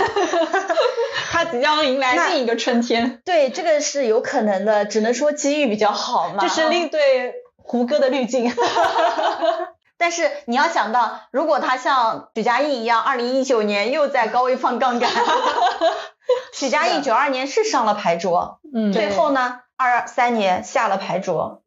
他即将迎来另一个春天。对，这个是有可能的，只能说机遇比较好嘛。这是另对胡歌的滤镜。但是你要想到，如果他像许家印一样，二零一九年又在高位放杠杆，许家印九二年是上了牌桌，嗯最后呢，二三年下了牌桌，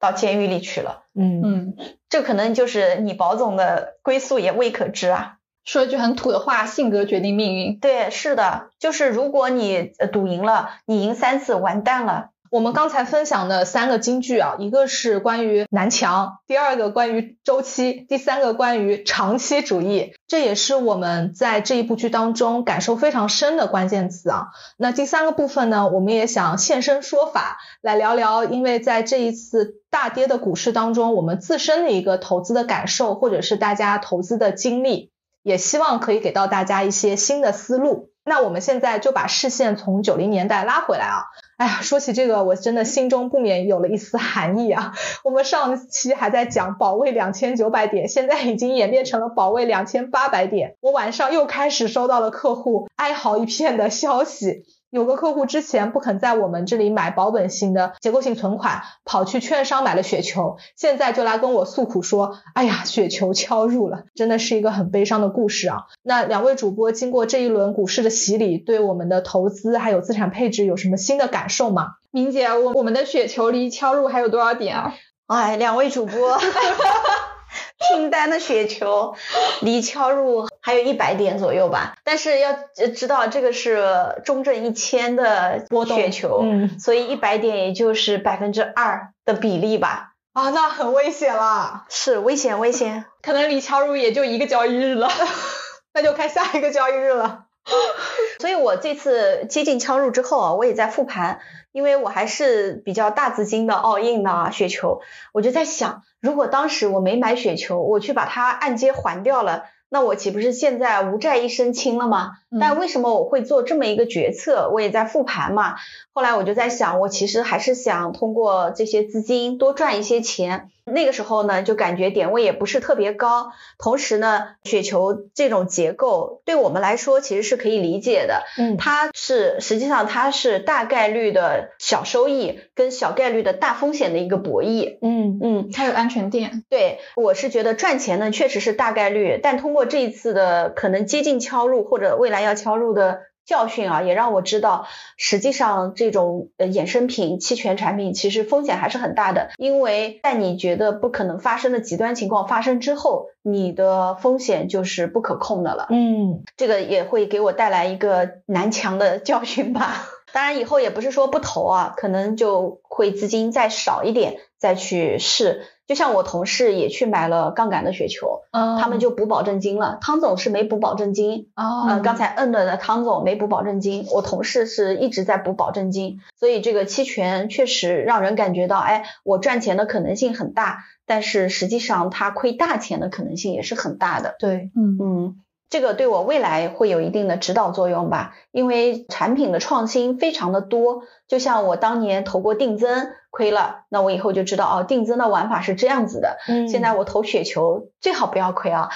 到监狱里去了。嗯嗯，这可能就是你保总的归宿也未可知啊。说一句很土的话，性格决定命运。对，是的，就是如果你呃赌赢了，你赢三次完蛋了。我们刚才分享的三个金句啊，一个是关于南墙，第二个关于周期，第三个关于长期主义，这也是我们在这一部剧当中感受非常深的关键词啊。那第三个部分呢，我们也想现身说法，来聊聊，因为在这一次大跌的股市当中，我们自身的一个投资的感受，或者是大家投资的经历，也希望可以给到大家一些新的思路。那我们现在就把视线从九零年代拉回来啊。哎呀，说起这个，我真的心中不免有了一丝寒意啊。我们上期还在讲保卫两千九百点，现在已经演变成了保卫两千八百点。我晚上又开始收到了客户哀嚎一片的消息。有个客户之前不肯在我们这里买保本型的结构性存款，跑去券商买了雪球，现在就来跟我诉苦说：“哎呀，雪球敲入了，真的是一个很悲伤的故事啊。”那两位主播经过这一轮股市的洗礼，对我们的投资还有资产配置有什么新的感受吗？明姐，我我们的雪球离敲入还有多少点啊？哎，两位主播。拼单的雪球离敲入还有一百点左右吧，但是要知道这个是中证一千的雪球，嗯，所以一百点也就是百分之二的比例吧。啊，那很危险了，是危险危险，可能离敲入也就一个交易日了，那就看下一个交易日了。所以我这次接近敲入之后啊，我也在复盘，因为我还是比较大资金的 all in 的雪球，我就在想，如果当时我没买雪球，我去把它按揭还掉了。那我岂不是现在无债一身轻了吗？但为什么我会做这么一个决策？我也在复盘嘛。后来我就在想，我其实还是想通过这些资金多赚一些钱。那个时候呢，就感觉点位也不是特别高，同时呢，雪球这种结构对我们来说其实是可以理解的。嗯，它是实际上它是大概率的小收益跟小概率的大风险的一个博弈。嗯嗯，它有安全垫。对，我是觉得赚钱呢确实是大概率，但通过这一次的可能接近敲入或者未来要敲入的。教训啊，也让我知道，实际上这种呃衍生品、期权产品其实风险还是很大的，因为在你觉得不可能发生的极端情况发生之后，你的风险就是不可控的了。嗯，这个也会给我带来一个南墙的教训吧。当然以后也不是说不投啊，可能就会资金再少一点再去试。就像我同事也去买了杠杆的雪球，他们就补保证金了。汤总是没补保证金，哦，刚才摁了的汤总没补保证金，我同事是一直在补保证金。所以这个期权确实让人感觉到，哎，我赚钱的可能性很大，但是实际上它亏大钱的可能性也是很大的。对，嗯嗯。这个对我未来会有一定的指导作用吧，因为产品的创新非常的多。就像我当年投过定增亏了，那我以后就知道哦，定增的玩法是这样子的。嗯，现在我投雪球最好不要亏啊，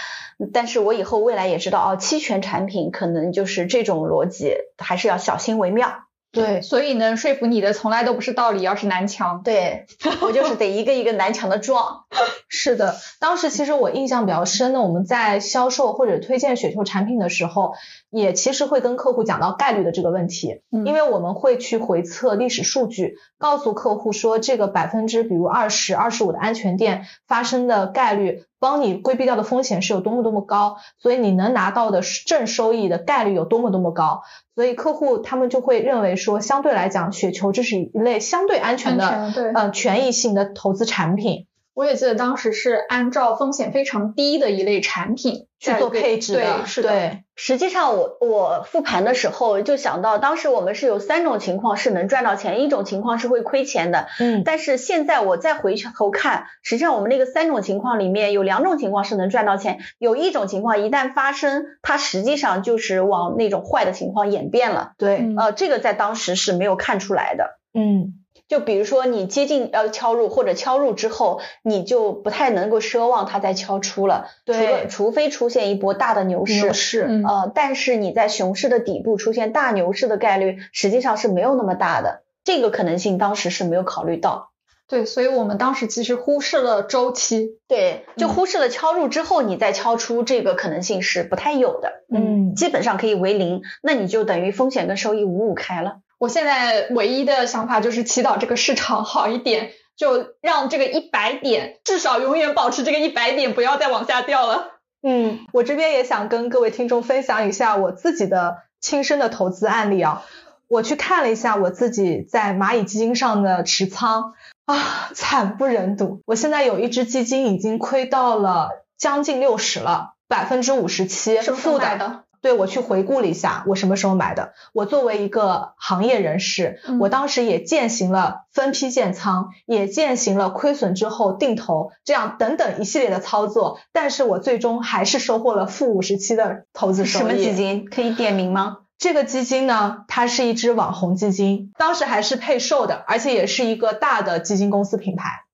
但是我以后未来也知道哦，期权产品可能就是这种逻辑，还是要小心为妙。对，所以呢说服你的从来都不是道理，而是南墙。对 我就是得一个一个南墙的撞。是的，当时其实我印象比较深的，我们在销售或者推荐雪球产品的时候，也其实会跟客户讲到概率的这个问题，因为我们会去回测历史数据，告诉客户说这个百分之比如二十二十五的安全店发生的概率，帮你规避掉的风险是有多么多么高，所以你能拿到的正收益的概率有多么多么高，所以客户他们就会认为说，相对来讲，雪球这是一类相对安全的，对，呃，权益性的投资产品。我也记得当时是按照风险非常低的一类产品去做配置的，对，是的。实际上，我我复盘的时候就想到，当时我们是有三种情况是能赚到钱，一种情况是会亏钱的。嗯。但是现在我再回头看，实际上我们那个三种情况里面有两种情况是能赚到钱，有一种情况一旦发生，它实际上就是往那种坏的情况演变了。对。呃，这个在当时是没有看出来的。嗯。就比如说你接近要敲入或者敲入之后，你就不太能够奢望它再敲出了，对，除非出现一波大的牛市，牛市，呃，但是你在熊市的底部出现大牛市的概率实际上是没有那么大的，这个可能性当时是没有考虑到。对，所以我们当时其实忽视了周期，对，就忽视了敲入之后你再敲出这个可能性是不太有的，嗯，基本上可以为零，那你就等于风险跟收益五五开了。我现在唯一的想法就是祈祷这个市场好一点，就让这个一百点至少永远保持这个一百点，不要再往下掉了。嗯，我这边也想跟各位听众分享一下我自己的亲身的投资案例啊。我去看了一下我自己在蚂蚁基金上的持仓啊，惨不忍睹。我现在有一只基金已经亏到了将近六十了，百分之五十七是负的。对我去回顾了一下，我什么时候买的？我作为一个行业人士，我当时也践行了分批建仓，也践行了亏损之后定投，这样等等一系列的操作。但是我最终还是收获了负五十七的投资收益。什么基金？可以点名吗？这个基金呢，它是一只网红基金，当时还是配售的，而且也是一个大的基金公司品牌。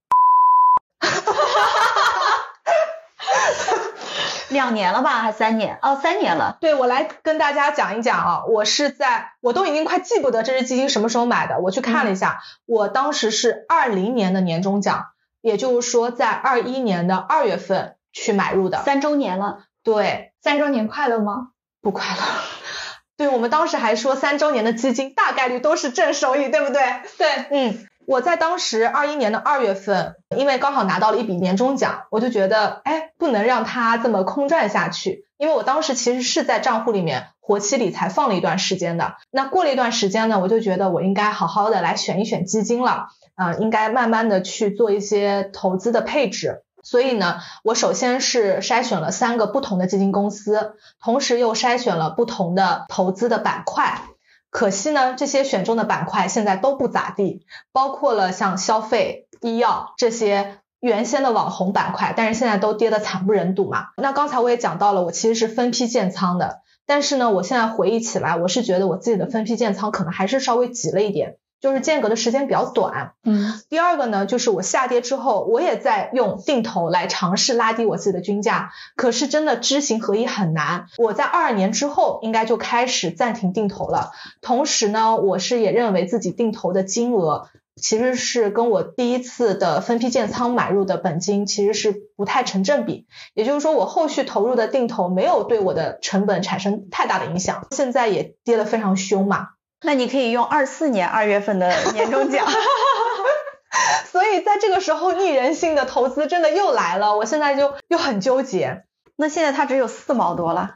两年了吧，还三年？哦，三年了。对，我来跟大家讲一讲啊，我是在，我都已经快记不得这只基金什么时候买的，我去看了一下，我当时是二零年的年终奖，也就是说在二一年的二月份去买入的，三周年了。对，三周年快乐吗？不快乐。对，我们当时还说三周年的基金大概率都是正收益，对不对？对，嗯。我在当时二一年的二月份，因为刚好拿到了一笔年终奖，我就觉得，哎，不能让它这么空转下去。因为我当时其实是在账户里面活期理财放了一段时间的。那过了一段时间呢，我就觉得我应该好好的来选一选基金了，啊，应该慢慢的去做一些投资的配置。所以呢，我首先是筛选了三个不同的基金公司，同时又筛选了不同的投资的板块。可惜呢，这些选中的板块现在都不咋地，包括了像消费、医药这些原先的网红板块，但是现在都跌得惨不忍睹嘛。那刚才我也讲到了，我其实是分批建仓的，但是呢，我现在回忆起来，我是觉得我自己的分批建仓可能还是稍微急了一点。就是间隔的时间比较短，嗯。第二个呢，就是我下跌之后，我也在用定投来尝试拉低我自己的均价，可是真的知行合一很难。我在二二年之后应该就开始暂停定投了，同时呢，我是也认为自己定投的金额其实是跟我第一次的分批建仓买入的本金其实是不太成正比，也就是说我后续投入的定投没有对我的成本产生太大的影响，现在也跌得非常凶嘛。那你可以用二四年二月份的年终奖，所以在这个时候逆人性的投资真的又来了，我现在就又很纠结。那现在它只有四毛多了，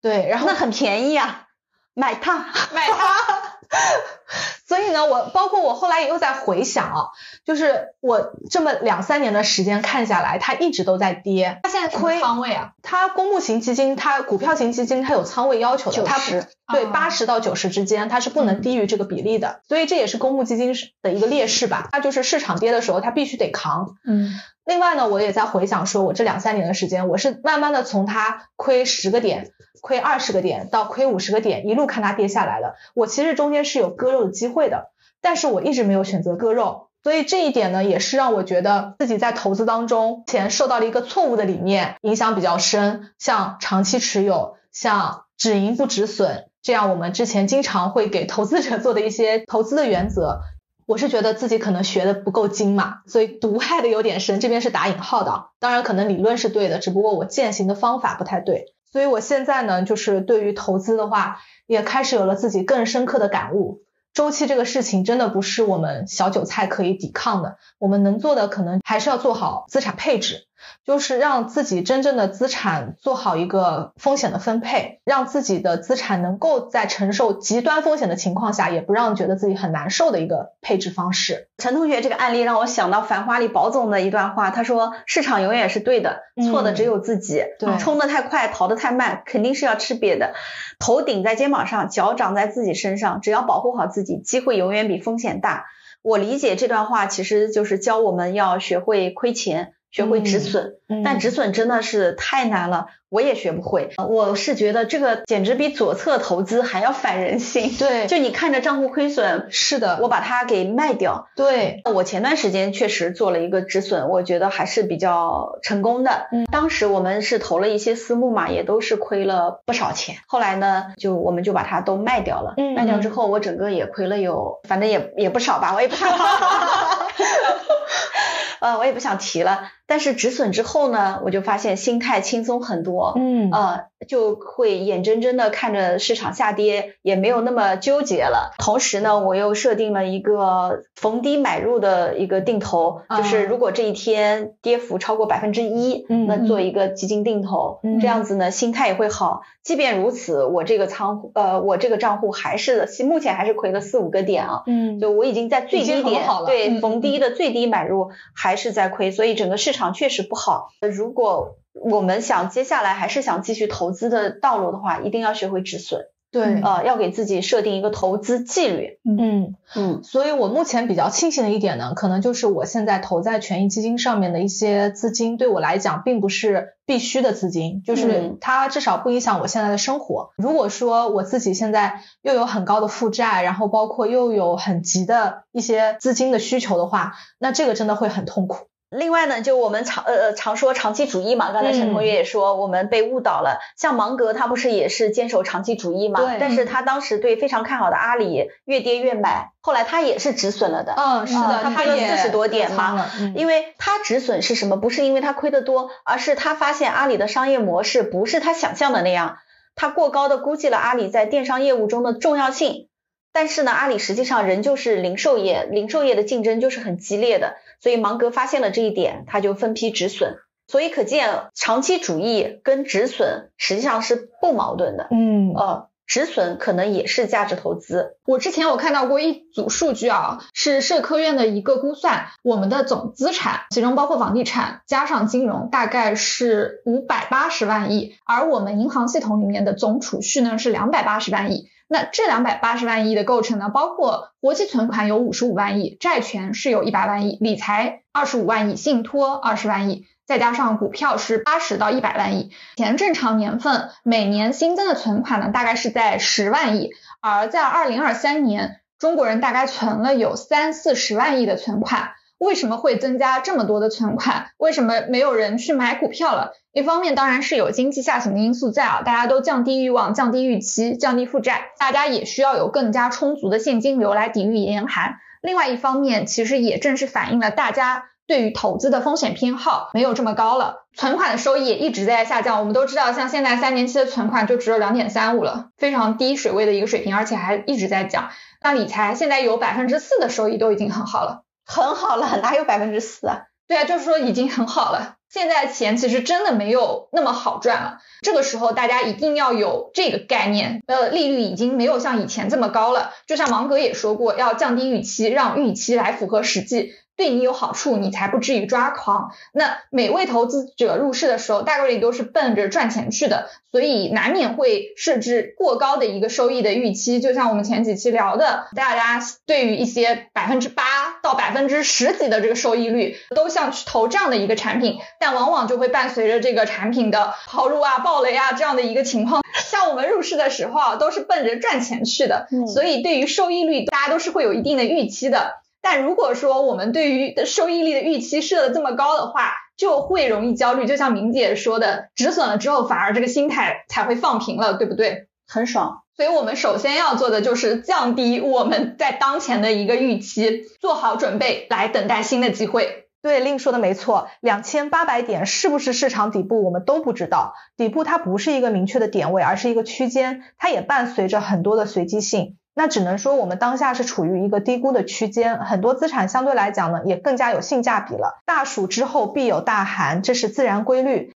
对，然后那很便宜啊，买它，买它。所以呢，我包括我后来又在回想啊，就是我这么两三年的时间看下来，它一直都在跌。它现在亏仓位啊？它公募型基金，它股票型基金，它有仓位要求的，它十对八十到九十之间，它是不能低于这个比例的。所以这也是公募基金的一个劣势吧？它就是市场跌的时候，它必须得扛。嗯。另外呢，我也在回想，说我这两三年的时间，我是慢慢的从它亏十个点。亏二十个点到亏五十个点，一路看它跌下来的。我其实中间是有割肉的机会的，但是我一直没有选择割肉，所以这一点呢，也是让我觉得自己在投资当中前受到了一个错误的理念影响比较深，像长期持有，像止盈不止损，这样我们之前经常会给投资者做的一些投资的原则，我是觉得自己可能学的不够精嘛，所以毒害的有点深，这边是打引号的，当然可能理论是对的，只不过我践行的方法不太对。所以我现在呢，就是对于投资的话，也开始有了自己更深刻的感悟。周期这个事情真的不是我们小韭菜可以抵抗的，我们能做的可能还是要做好资产配置，就是让自己真正的资产做好一个风险的分配，让自己的资产能够在承受极端风险的情况下，也不让觉得自己很难受的一个配置方式。陈同学这个案例让我想到《繁花》里宝总的一段话，他说：“市场永远是对的，错的只有自己。对，冲得太快，逃得太慢，肯定是要吃瘪的。头顶在肩膀上，脚长在自己身上，只要保护好自己。”机会永远比风险大。我理解这段话，其实就是教我们要学会亏钱。学会止损，但止损真的是太难了，我也学不会。我是觉得这个简直比左侧投资还要反人性。对，就你看着账户亏损，是的，我把它给卖掉。对，我前段时间确实做了一个止损，我觉得还是比较成功的。嗯，当时我们是投了一些私募嘛，也都是亏了不少钱。后来呢，就我们就把它都卖掉了。嗯，卖掉之后，我整个也亏了有，反正也也不少吧，我也不想。呃，我也不想提了。但是止损之后呢，我就发现心态轻松很多。嗯，呃，就会眼睁睁的看着市场下跌，也没有那么纠结了。同时呢，我又设定了一个逢低买入的一个定投，就是如果这一天跌幅超过百分之一，那做一个基金定投，这样子呢，心态也会好。即便如此，我这个仓，呃，我这个账户还是目前还是亏了四五个点啊。嗯，就我已经在最低点，对，逢低的最低买入还是在亏，所以整个市。场确实不好。如果我们想接下来还是想继续投资的道路的话，一定要学会止损。对，呃，要给自己设定一个投资纪律。嗯嗯，所以我目前比较庆幸的一点呢，可能就是我现在投在权益基金上面的一些资金，对我来讲并不是必须的资金，就是嗯它至少不影响我现在的生活。如果说我自己现在又有很高的负债，然后包括又有很急的一些资金的需求的话，那这个真的会很痛苦。另外呢，就我们常呃呃常说长期主义嘛，刚才陈同学也说我们被误导了。像芒格他不是也是坚守长期主义嘛？对但是他当时对非常看好的阿里越跌越买，后来他也是止损了的。嗯，是的，他亏了四十多点嘛，嗯因为他止损是什么？不是因为他亏得多，而是他发现阿里的商业模式不是他想象的那样，他过高的估计了阿里在电商业务中的重要性。但是呢，阿里实际上仍旧是零售业，零售业的竞争就是很激烈的，所以芒格发现了这一点，他就分批止损。所以可见，长期主义跟止损实际上是不矛盾的。嗯呃，止损可能也是价值投资。我之前我看到过一组数据啊，是社科院的一个估算，我们的总资产，其中包括房地产加上金融，大概是五百八十万亿，而我们银行系统里面的总储蓄呢是两百八十万亿。那这两百八十万亿的构成呢，包括活期存款有五十五万亿，债权是有一百万亿，理财二十五万亿，信托二十万亿。再加上股票是八十到一百万亿，前正常年份每年新增的存款呢，大概是在十万亿，而在二零二三年，中国人大概存了有三四十万亿的存款。为什么会增加这么多的存款？为什么没有人去买股票了？一方面当然是有经济下行的因素在啊，大家都降低欲望、降低预期、降低负债，大家也需要有更加充足的现金流来抵御严寒。另外一方面，其实也正是反映了大家对于投资的风险偏好没有这么高了，存款的收益也一直在下降。我们都知道，像现在三年期的存款就只有两点三五了，非常低水位的一个水平，而且还一直在降。那理财现在有百分之四的收益都已经很好了。很好了，哪有百分之四啊？对啊，就是说已经很好了。现在钱其实真的没有那么好赚了。这个时候大家一定要有这个概念，呃，利率已经没有像以前这么高了。就像芒格也说过，要降低预期，让预期来符合实际。对你有好处，你才不至于抓狂。那每位投资者入市的时候，大概率都是奔着赚钱去的，所以难免会设置过高的一个收益的预期。就像我们前几期聊的，大家对于一些百分之八到百分之十几的这个收益率，都想去投这样的一个产品，但往往就会伴随着这个产品的抛入啊、暴雷啊这样的一个情况。像我们入市的时候啊，都是奔着赚钱去的，嗯所以对于收益率，大家都是会有一定的预期的。但如果说我们对于收益率的预期设的这么高的话，就会容易焦虑。就像明姐说的，止损了之后，反而这个心态才会放平了，对不对？很爽。所以我们首先要做的就是降低我们在当前的一个预期，做好准备来等待新的机会。对，令说的没错，两千八百点是不是市场底部，我们都不知道。底部它不是一个明确的点位，而是一个区间，它也伴随着很多的随机性。那只能说我们当下是处于一个低估的区间，很多资产相对来讲呢，也更加有性价比了。大暑之后必有大寒，这是自然规律。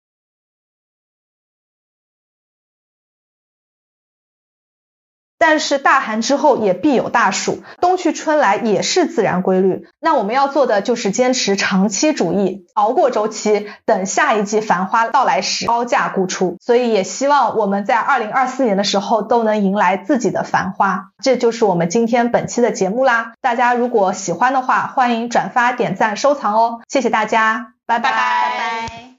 但是大寒之后也必有大暑，冬去春来也是自然规律。那我们要做的就是坚持长期主义，熬过周期，等下一季繁花到来时高价沽出。所以也希望我们在二零二四年的时候都能迎来自己的繁花。这就是我们今天本期的节目啦。大家如果喜欢的话，欢迎转发、点赞、收藏哦。谢谢大家，拜拜拜拜。